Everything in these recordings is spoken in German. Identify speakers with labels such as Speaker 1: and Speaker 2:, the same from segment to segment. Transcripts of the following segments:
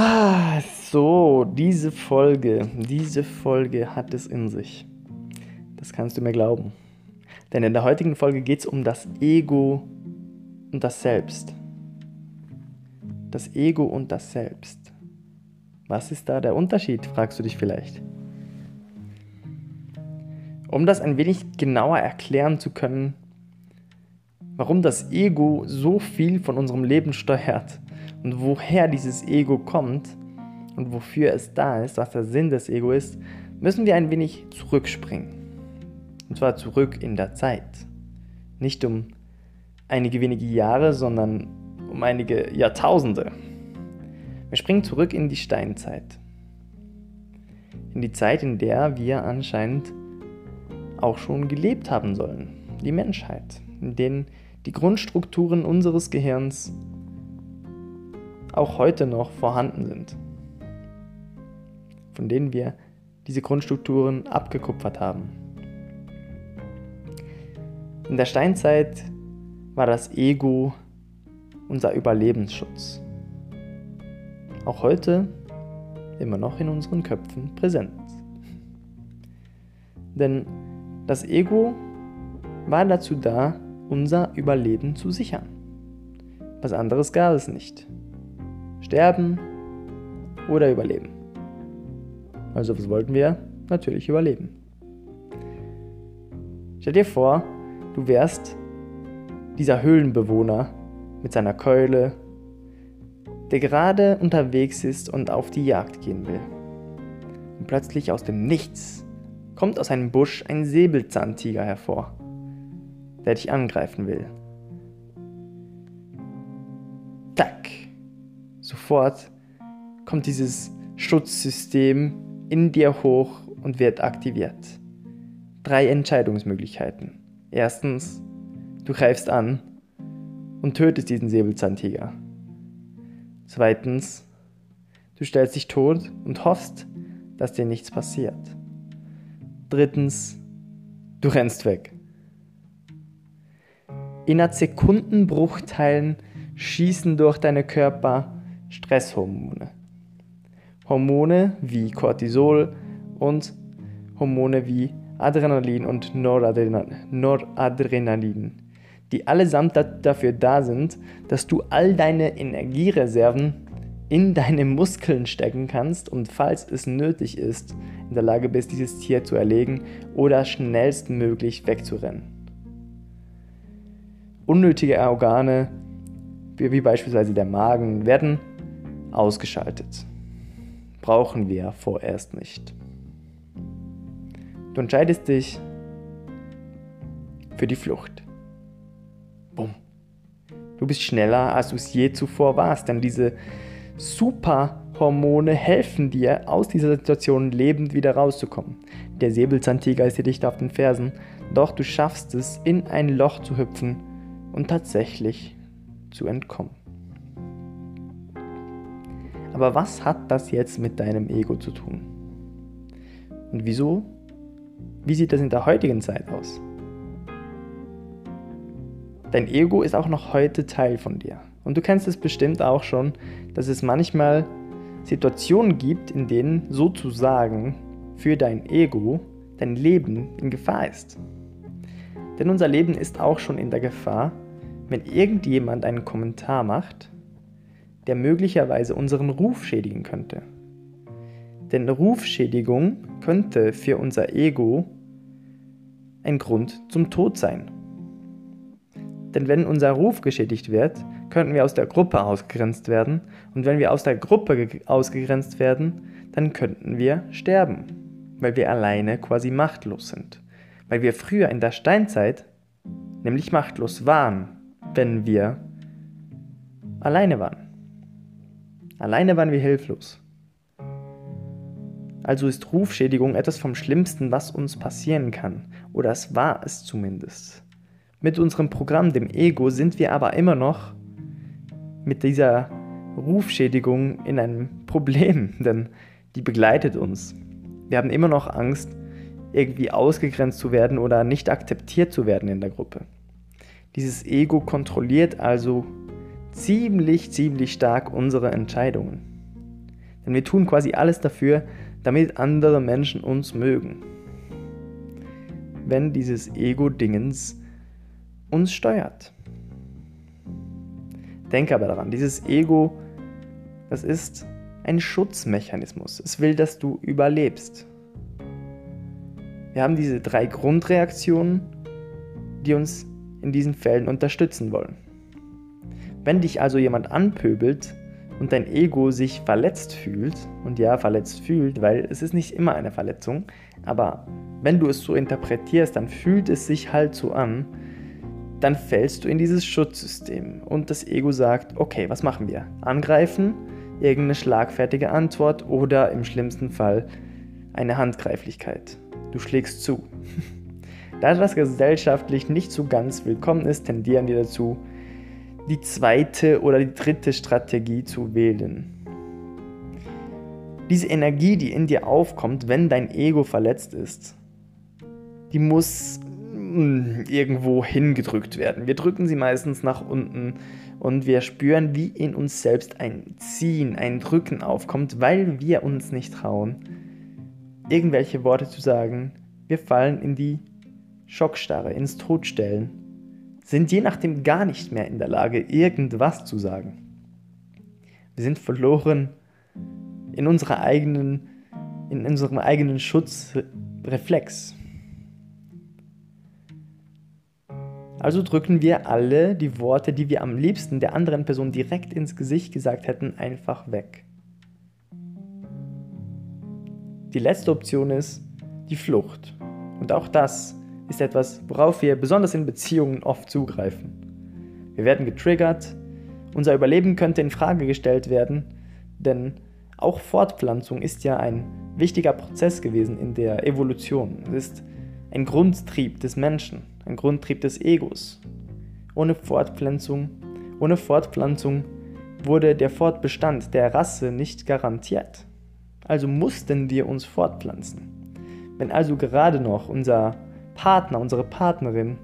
Speaker 1: Ah, so, diese Folge, diese Folge hat es in sich. Das kannst du mir glauben. Denn in der heutigen Folge geht es um das Ego und das Selbst. Das Ego und das Selbst. Was ist da der Unterschied, fragst du dich vielleicht. Um das ein wenig genauer erklären zu können, warum das Ego so viel von unserem Leben steuert und woher dieses Ego kommt und wofür es da ist, was der Sinn des Ego ist, müssen wir ein wenig zurückspringen. Und zwar zurück in der Zeit. Nicht um einige wenige Jahre, sondern um einige Jahrtausende. Wir springen zurück in die Steinzeit. In die Zeit, in der wir anscheinend auch schon gelebt haben sollen. Die Menschheit, in denen die Grundstrukturen unseres Gehirns auch heute noch vorhanden sind, von denen wir diese Grundstrukturen abgekupfert haben. In der Steinzeit war das Ego unser Überlebensschutz. Auch heute immer noch in unseren Köpfen präsent. Denn das Ego war dazu da, unser Überleben zu sichern. Was anderes gab es nicht. Sterben oder überleben. Also was wollten wir? Natürlich überleben. Stell dir vor, du wärst dieser Höhlenbewohner mit seiner Keule, der gerade unterwegs ist und auf die Jagd gehen will. Und plötzlich aus dem Nichts kommt aus einem Busch ein Säbelzahntiger hervor, der dich angreifen will. Sofort kommt dieses Schutzsystem in dir hoch und wird aktiviert. Drei Entscheidungsmöglichkeiten. Erstens, du greifst an und tötest diesen Säbelzahntiger. Zweitens, du stellst dich tot und hoffst, dass dir nichts passiert. Drittens, du rennst weg. Innerhalb Sekundenbruchteilen schießen durch deine Körper Stresshormone. Hormone wie Cortisol und Hormone wie Adrenalin und Noradrenalin, die allesamt dafür da sind, dass du all deine Energiereserven in deine Muskeln stecken kannst und falls es nötig ist, in der Lage bist, dieses Tier zu erlegen oder schnellstmöglich wegzurennen. Unnötige Organe, wie beispielsweise der Magen, werden ausgeschaltet. Brauchen wir vorerst nicht. Du entscheidest dich für die Flucht. Bumm. Du bist schneller, als du es je zuvor warst, denn diese Superhormone helfen dir, aus dieser Situation lebend wieder rauszukommen. Der Säbelzahntiger ist dir dicht auf den Fersen, doch du schaffst es, in ein Loch zu hüpfen und tatsächlich zu entkommen. Aber was hat das jetzt mit deinem Ego zu tun? Und wieso wie sieht das in der heutigen Zeit aus? Dein Ego ist auch noch heute Teil von dir. Und du kennst es bestimmt auch schon, dass es manchmal Situationen gibt, in denen sozusagen für dein Ego dein Leben in Gefahr ist. Denn unser Leben ist auch schon in der Gefahr, wenn irgendjemand einen Kommentar macht, der möglicherweise unseren Ruf schädigen könnte. Denn Rufschädigung könnte für unser Ego ein Grund zum Tod sein. Denn wenn unser Ruf geschädigt wird, könnten wir aus der Gruppe ausgegrenzt werden und wenn wir aus der Gruppe ausgegrenzt werden, dann könnten wir sterben, weil wir alleine quasi machtlos sind. Weil wir früher in der Steinzeit nämlich machtlos waren, wenn wir alleine waren. Alleine waren wir hilflos. Also ist Rufschädigung etwas vom Schlimmsten, was uns passieren kann. Oder es war es zumindest. Mit unserem Programm, dem Ego, sind wir aber immer noch mit dieser Rufschädigung in einem Problem, denn die begleitet uns. Wir haben immer noch Angst, irgendwie ausgegrenzt zu werden oder nicht akzeptiert zu werden in der Gruppe. Dieses Ego kontrolliert also ziemlich, ziemlich stark unsere Entscheidungen. Denn wir tun quasi alles dafür, damit andere Menschen uns mögen. Wenn dieses Ego-Dingens uns steuert. Denke aber daran, dieses Ego, das ist ein Schutzmechanismus. Es will, dass du überlebst. Wir haben diese drei Grundreaktionen, die uns in diesen Fällen unterstützen wollen. Wenn dich also jemand anpöbelt und dein Ego sich verletzt fühlt, und ja, verletzt fühlt, weil es ist nicht immer eine Verletzung, aber wenn du es so interpretierst, dann fühlt es sich halt so an, dann fällst du in dieses Schutzsystem und das Ego sagt, okay, was machen wir? Angreifen, irgendeine schlagfertige Antwort oder im schlimmsten Fall eine Handgreiflichkeit. Du schlägst zu. Da das gesellschaftlich nicht so ganz willkommen ist, tendieren wir dazu, die zweite oder die dritte Strategie zu wählen. Diese Energie, die in dir aufkommt, wenn dein Ego verletzt ist, die muss hm, irgendwo hingedrückt werden. Wir drücken sie meistens nach unten und wir spüren, wie in uns selbst ein Ziehen, ein Drücken aufkommt, weil wir uns nicht trauen, irgendwelche Worte zu sagen. Wir fallen in die Schockstarre, ins Todstellen, sind je nachdem gar nicht mehr in der Lage, irgendwas zu sagen. Wir sind verloren in unserer eigenen, in unserem eigenen Schutzreflex. Also drücken wir alle die Worte, die wir am liebsten der anderen Person direkt ins Gesicht gesagt hätten, einfach weg. Die letzte Option ist die Flucht. Und auch das ist etwas, worauf wir besonders in Beziehungen oft zugreifen. Wir werden getriggert, unser Überleben könnte in Frage gestellt werden, denn auch Fortpflanzung ist ja ein wichtiger Prozess gewesen in der Evolution. Es ist ein Grundtrieb des Menschen, ein Grundtrieb des Egos. Ohne Fortpflanzung, ohne Fortpflanzung wurde der Fortbestand der Rasse nicht garantiert. Also mussten wir uns fortpflanzen. Wenn also gerade noch unser Partner, unsere Partnerin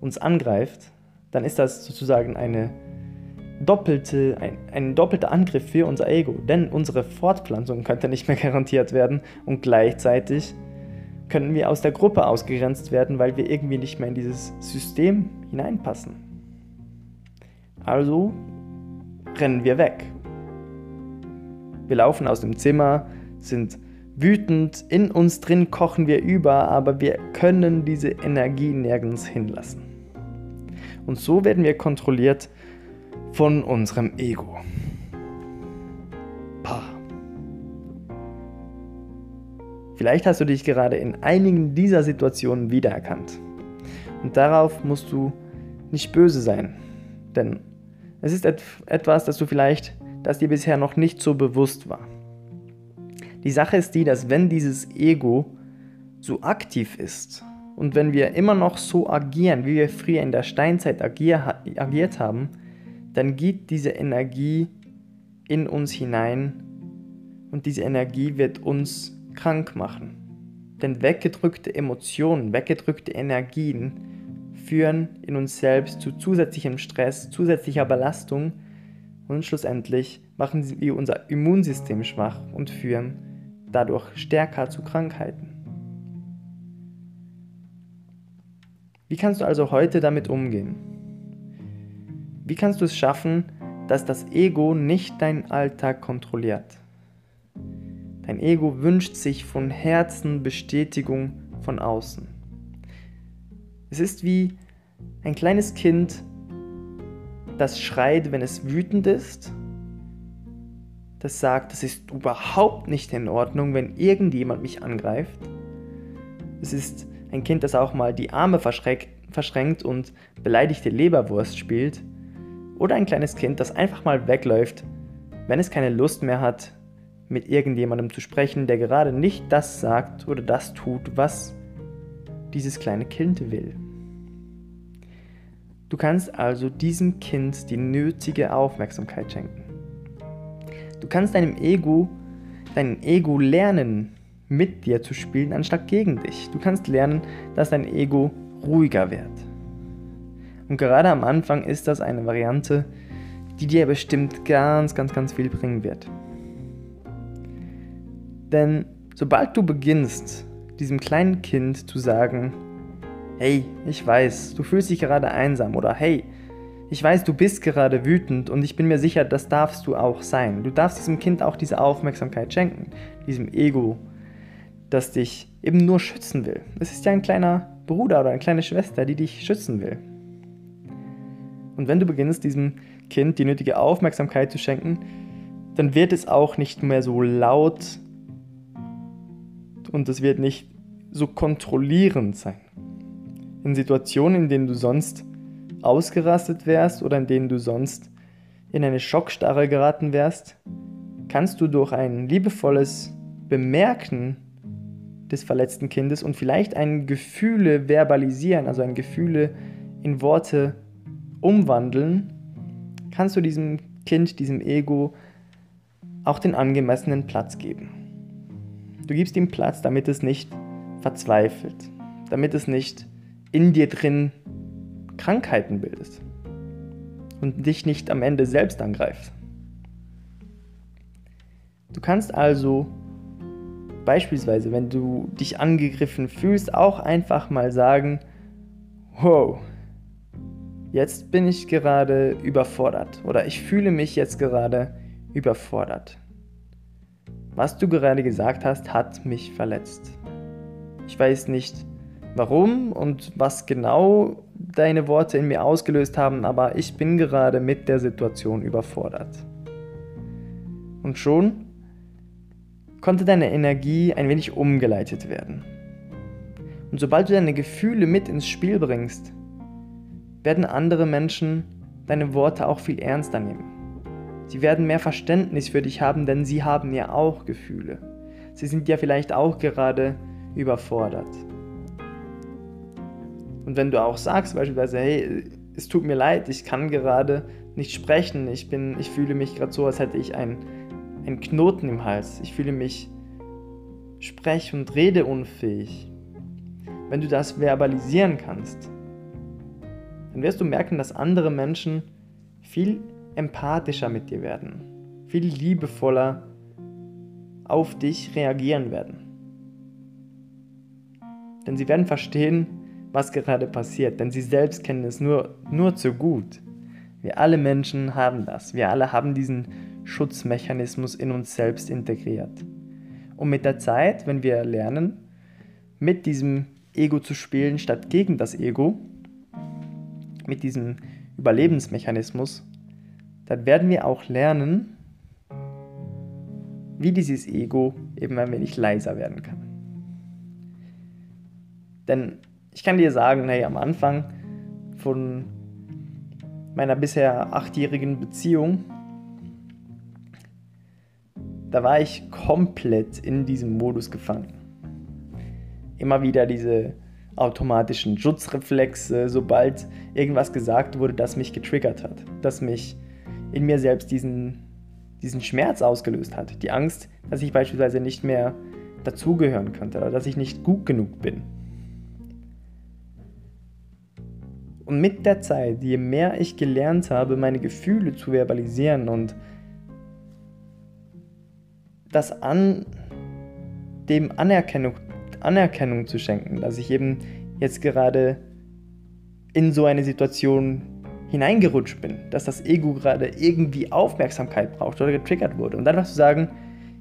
Speaker 1: uns angreift, dann ist das sozusagen eine doppelte, ein, ein doppelter Angriff für unser Ego. Denn unsere Fortpflanzung könnte nicht mehr garantiert werden und gleichzeitig können wir aus der Gruppe ausgegrenzt werden, weil wir irgendwie nicht mehr in dieses System hineinpassen. Also rennen wir weg. Wir laufen aus dem Zimmer, sind wütend, in uns drin kochen wir über, aber wir können diese Energie nirgends hinlassen. Und so werden wir kontrolliert von unserem Ego. Pah. Vielleicht hast du dich gerade in einigen dieser Situationen wiedererkannt. Und darauf musst du nicht böse sein, denn es ist etwas, das du vielleicht, das dir bisher noch nicht so bewusst war. Die Sache ist die, dass wenn dieses Ego so aktiv ist und wenn wir immer noch so agieren, wie wir früher in der Steinzeit agier, agiert haben, dann geht diese Energie in uns hinein und diese Energie wird uns krank machen. Denn weggedrückte Emotionen, weggedrückte Energien führen in uns selbst zu zusätzlichem Stress, zusätzlicher Belastung und schlussendlich machen sie unser Immunsystem schwach und führen dadurch stärker zu Krankheiten. Wie kannst du also heute damit umgehen? Wie kannst du es schaffen, dass das Ego nicht deinen Alltag kontrolliert? Dein Ego wünscht sich von Herzen Bestätigung von außen. Es ist wie ein kleines Kind, das schreit, wenn es wütend ist das sagt, es ist überhaupt nicht in Ordnung, wenn irgendjemand mich angreift. Es ist ein Kind, das auch mal die Arme verschränkt und beleidigte Leberwurst spielt. Oder ein kleines Kind, das einfach mal wegläuft, wenn es keine Lust mehr hat, mit irgendjemandem zu sprechen, der gerade nicht das sagt oder das tut, was dieses kleine Kind will. Du kannst also diesem Kind die nötige Aufmerksamkeit schenken. Du kannst deinem Ego, dein Ego lernen, mit dir zu spielen, anstatt gegen dich. Du kannst lernen, dass dein Ego ruhiger wird. Und gerade am Anfang ist das eine Variante, die dir bestimmt ganz, ganz, ganz viel bringen wird. Denn sobald du beginnst, diesem kleinen Kind zu sagen, hey, ich weiß, du fühlst dich gerade einsam oder hey, ich weiß, du bist gerade wütend und ich bin mir sicher, das darfst du auch sein. Du darfst diesem Kind auch diese Aufmerksamkeit schenken, diesem Ego, das dich eben nur schützen will. Es ist ja ein kleiner Bruder oder eine kleine Schwester, die dich schützen will. Und wenn du beginnst, diesem Kind die nötige Aufmerksamkeit zu schenken, dann wird es auch nicht mehr so laut und es wird nicht so kontrollierend sein. In Situationen, in denen du sonst ausgerastet wärst oder in denen du sonst in eine Schockstarre geraten wärst, kannst du durch ein liebevolles Bemerken des verletzten Kindes und vielleicht ein Gefühle verbalisieren, also ein Gefühle in Worte umwandeln, kannst du diesem Kind, diesem Ego auch den angemessenen Platz geben. Du gibst ihm Platz, damit es nicht verzweifelt, damit es nicht in dir drin Krankheiten bildet und dich nicht am Ende selbst angreift. Du kannst also beispielsweise, wenn du dich angegriffen fühlst, auch einfach mal sagen, wow, jetzt bin ich gerade überfordert oder ich fühle mich jetzt gerade überfordert. Was du gerade gesagt hast, hat mich verletzt. Ich weiß nicht warum und was genau deine Worte in mir ausgelöst haben, aber ich bin gerade mit der Situation überfordert. Und schon konnte deine Energie ein wenig umgeleitet werden. Und sobald du deine Gefühle mit ins Spiel bringst, werden andere Menschen deine Worte auch viel ernster nehmen. Sie werden mehr Verständnis für dich haben, denn sie haben ja auch Gefühle. Sie sind ja vielleicht auch gerade überfordert. Und wenn du auch sagst beispielsweise, hey, es tut mir leid, ich kann gerade nicht sprechen, ich, bin, ich fühle mich gerade so, als hätte ich einen, einen Knoten im Hals, ich fühle mich sprech- und redeunfähig. Wenn du das verbalisieren kannst, dann wirst du merken, dass andere Menschen viel empathischer mit dir werden, viel liebevoller auf dich reagieren werden. Denn sie werden verstehen, was gerade passiert, denn sie selbst kennen es nur, nur zu gut. Wir alle Menschen haben das. Wir alle haben diesen Schutzmechanismus in uns selbst integriert. Und mit der Zeit, wenn wir lernen, mit diesem Ego zu spielen statt gegen das Ego, mit diesem Überlebensmechanismus, dann werden wir auch lernen, wie dieses Ego eben ein wenig leiser werden kann. Denn ich kann dir sagen, hey, am Anfang von meiner bisher achtjährigen Beziehung, da war ich komplett in diesem Modus gefangen. Immer wieder diese automatischen Schutzreflexe, sobald irgendwas gesagt wurde, das mich getriggert hat, das mich in mir selbst diesen, diesen Schmerz ausgelöst hat. Die Angst, dass ich beispielsweise nicht mehr dazugehören könnte oder dass ich nicht gut genug bin. Und mit der Zeit, je mehr ich gelernt habe, meine Gefühle zu verbalisieren und das an dem Anerkennung, Anerkennung zu schenken, dass ich eben jetzt gerade in so eine Situation hineingerutscht bin, dass das Ego gerade irgendwie Aufmerksamkeit braucht oder getriggert wurde. Und dann zu sagen,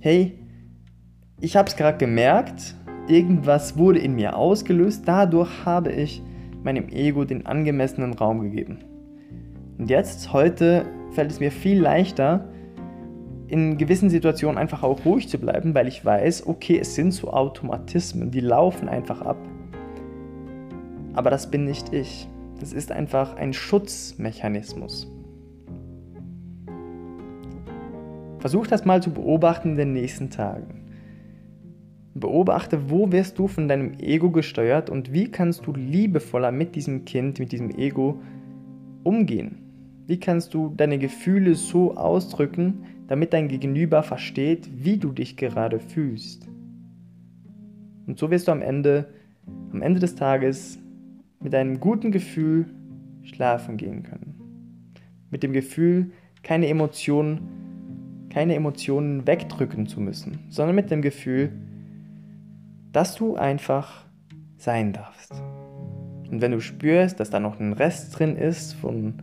Speaker 1: hey, ich habe es gerade gemerkt, irgendwas wurde in mir ausgelöst, dadurch habe ich meinem Ego den angemessenen Raum gegeben. Und jetzt, heute, fällt es mir viel leichter, in gewissen Situationen einfach auch ruhig zu bleiben, weil ich weiß, okay, es sind so Automatismen, die laufen einfach ab. Aber das bin nicht ich. Das ist einfach ein Schutzmechanismus. Versuch das mal zu beobachten in den nächsten Tagen. Beobachte, wo wirst du von deinem Ego gesteuert und wie kannst du liebevoller mit diesem Kind, mit diesem Ego umgehen. Wie kannst du deine Gefühle so ausdrücken, damit dein Gegenüber versteht, wie du dich gerade fühlst. Und so wirst du am Ende, am Ende des Tages mit einem guten Gefühl schlafen gehen können. Mit dem Gefühl, keine Emotionen keine Emotionen wegdrücken zu müssen, sondern mit dem Gefühl, dass du einfach sein darfst. Und wenn du spürst, dass da noch ein Rest drin ist von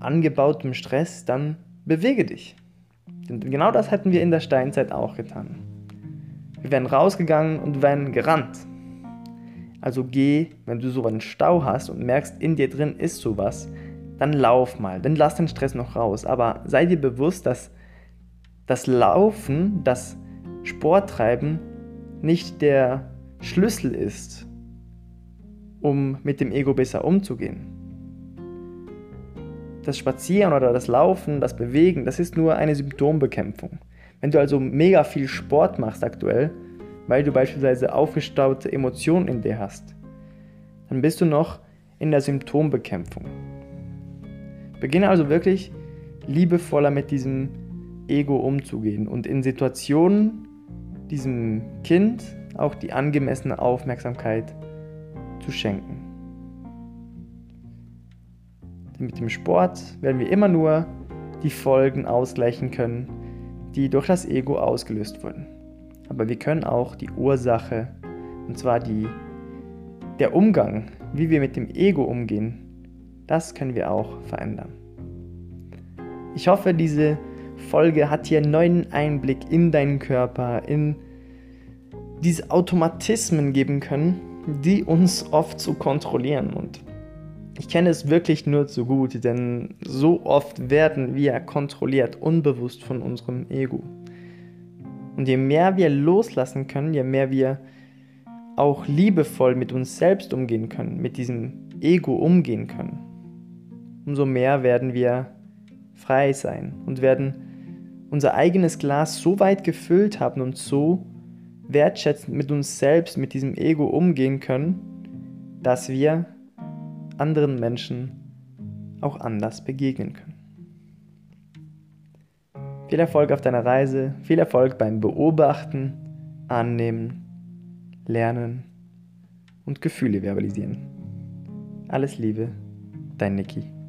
Speaker 1: angebautem Stress, dann bewege dich. Denn genau das hätten wir in der Steinzeit auch getan. Wir wären rausgegangen und wären gerannt. Also geh, wenn du so einen Stau hast und merkst, in dir drin ist sowas, dann lauf mal, dann lass den Stress noch raus. Aber sei dir bewusst, dass das Laufen, das Sporttreiben nicht der Schlüssel ist, um mit dem Ego besser umzugehen. Das Spazieren oder das Laufen, das Bewegen, das ist nur eine Symptombekämpfung. Wenn du also mega viel Sport machst aktuell, weil du beispielsweise aufgestaute Emotionen in dir hast, dann bist du noch in der Symptombekämpfung. Beginne also wirklich liebevoller mit diesem Ego umzugehen und in Situationen diesem Kind auch die angemessene Aufmerksamkeit zu schenken. Denn mit dem Sport werden wir immer nur die Folgen ausgleichen können, die durch das Ego ausgelöst wurden. Aber wir können auch die Ursache, und zwar die, der Umgang, wie wir mit dem Ego umgehen, das können wir auch verändern. Ich hoffe, diese Folge hat dir einen neuen Einblick in deinen Körper, in diese Automatismen geben können, die uns oft so kontrollieren. Und ich kenne es wirklich nur zu gut, denn so oft werden wir kontrolliert, unbewusst von unserem Ego. Und je mehr wir loslassen können, je mehr wir auch liebevoll mit uns selbst umgehen können, mit diesem Ego umgehen können, umso mehr werden wir frei sein und werden unser eigenes Glas so weit gefüllt haben und so wertschätzend mit uns selbst, mit diesem Ego umgehen können, dass wir anderen Menschen auch anders begegnen können. Viel Erfolg auf deiner Reise, viel Erfolg beim Beobachten, Annehmen, Lernen und Gefühle verbalisieren. Alles Liebe, dein Niki.